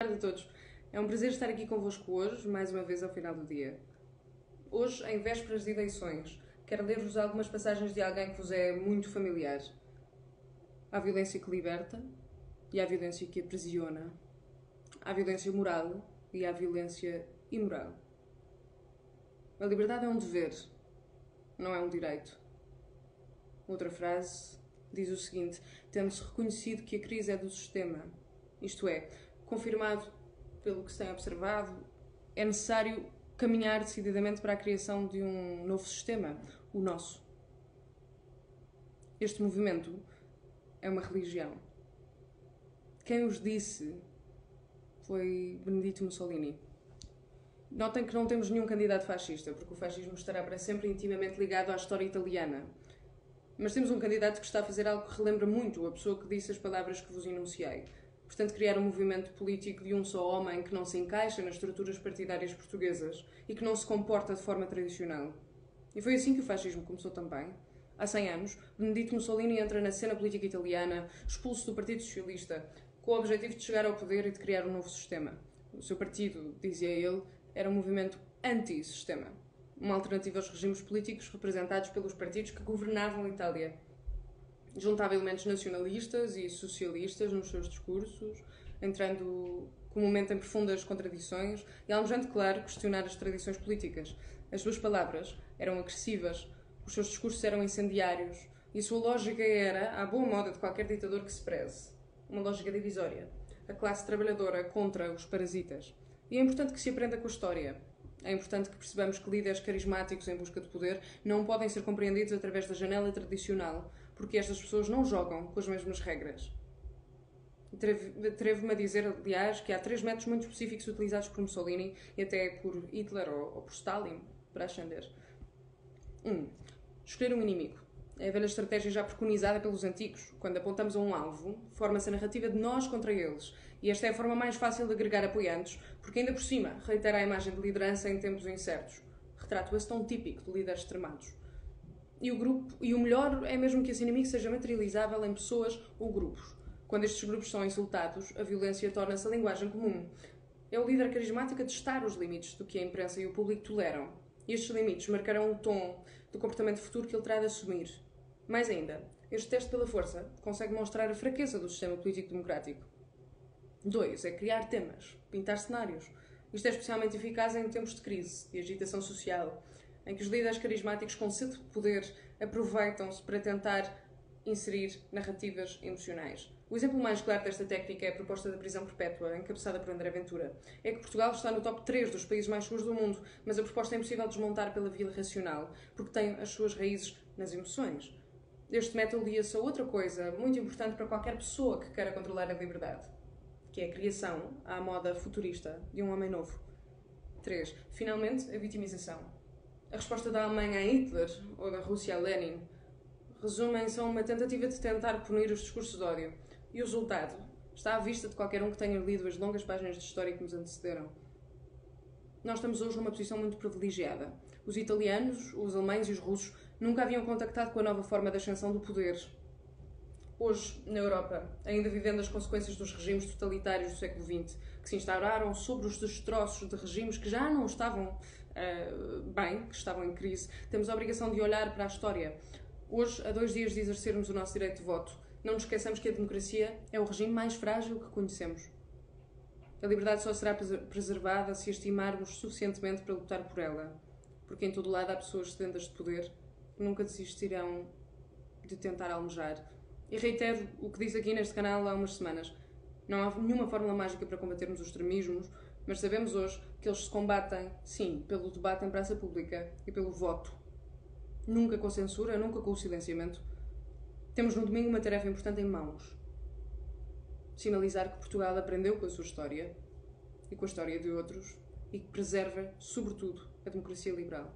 tarde a todos. É um prazer estar aqui convosco hoje, mais uma vez ao final do dia. Hoje, em vésperas de eleições, quero ler-vos algumas passagens de alguém que vos é muito familiar. Há violência que liberta e há violência que aprisiona. Há violência moral e há violência imoral. A liberdade é um dever, não é um direito. Outra frase diz o seguinte: tendo-se reconhecido que a crise é do sistema, isto é, confirmado pelo que se tem observado, é necessário caminhar decididamente para a criação de um novo sistema, o nosso. Este movimento é uma religião. Quem os disse foi Benedito Mussolini. Notem que não temos nenhum candidato fascista, porque o fascismo estará para sempre intimamente ligado à história italiana. Mas temos um candidato que está a fazer algo que relembra muito a pessoa que disse as palavras que vos enunciei. Portanto, criar um movimento político de um só homem que não se encaixa nas estruturas partidárias portuguesas e que não se comporta de forma tradicional. E foi assim que o fascismo começou também. Há 100 anos, Benedito Mussolini entra na cena política italiana, expulso do Partido Socialista, com o objetivo de chegar ao poder e de criar um novo sistema. O seu partido, dizia ele, era um movimento anti-sistema, uma alternativa aos regimes políticos representados pelos partidos que governavam a Itália juntava elementos nacionalistas e socialistas nos seus discursos, entrando comumente em profundas contradições e almejando, claro, questionar as tradições políticas. As suas palavras eram agressivas, os seus discursos eram incendiários e a sua lógica era, à boa moda de qualquer ditador que se preze, uma lógica divisória. A classe trabalhadora contra os parasitas. E é importante que se aprenda com a história. É importante que percebamos que líderes carismáticos em busca de poder não podem ser compreendidos através da janela tradicional, porque estas pessoas não jogam com as mesmas regras. Atrevo-me a dizer, aliás, que há três métodos muito específicos utilizados por Mussolini e até por Hitler ou, ou por Stalin para ascender. 1. Um, escolher um inimigo. É a velha estratégia já preconizada pelos antigos. Quando apontamos a um alvo, forma-se a narrativa de nós contra eles. E esta é a forma mais fácil de agregar apoiantes, porque ainda por cima reitera a imagem de liderança em tempos incertos. Retrato esse tão típico de líderes extremados. E o grupo, e o melhor é mesmo que esse inimigo seja materializável em pessoas ou grupos. Quando estes grupos são insultados, a violência torna-se a linguagem comum. É o líder carismático a testar os limites do que a imprensa e o público toleram. E estes limites marcarão o tom do comportamento futuro que ele terá de assumir. Mais ainda, este teste pela força consegue mostrar a fraqueza do sistema político democrático. 2. É criar temas, pintar cenários. Isto é especialmente eficaz em tempos de crise, de agitação social, em que os líderes carismáticos com de poder aproveitam-se para tentar inserir narrativas emocionais. O exemplo mais claro desta técnica é a proposta da prisão perpétua, encabeçada por André Ventura. É que Portugal está no top 3 dos países mais seguros do mundo, mas a proposta é impossível desmontar pela via racional, porque tem as suas raízes nas emoções. Este método lia-se a outra coisa muito importante para qualquer pessoa que queira controlar a liberdade, que é a criação, à moda futurista, de um homem novo. 3. Finalmente, a vitimização a resposta da Alemanha a Hitler ou da Rússia a Lenin resumem-se a uma tentativa de tentar punir os discursos de ódio. E o resultado está à vista de qualquer um que tenha lido as longas páginas de história que nos antecederam. Nós estamos hoje numa posição muito privilegiada. Os italianos, os alemães e os russos nunca haviam contactado com a nova forma de ascensão do poder. Hoje, na Europa, ainda vivendo as consequências dos regimes totalitários do século XX, que se instauraram sobre os destroços de regimes que já não estavam uh, bem, que estavam em crise, temos a obrigação de olhar para a história. Hoje, a dois dias de exercermos o nosso direito de voto, não nos esqueçamos que a democracia é o regime mais frágil que conhecemos. A liberdade só será preservada se a estimarmos suficientemente para lutar por ela, porque em todo lado há pessoas sedentas de poder que nunca desistirão de tentar almejar. E reitero o que disse aqui neste canal há umas semanas. Não há nenhuma fórmula mágica para combatermos os extremismos, mas sabemos hoje que eles se combatem, sim, pelo debate em praça pública e pelo voto. Nunca com censura, nunca com o silenciamento. Temos no domingo uma tarefa importante em mãos. Sinalizar que Portugal aprendeu com a sua história e com a história de outros e que preserva, sobretudo, a democracia liberal.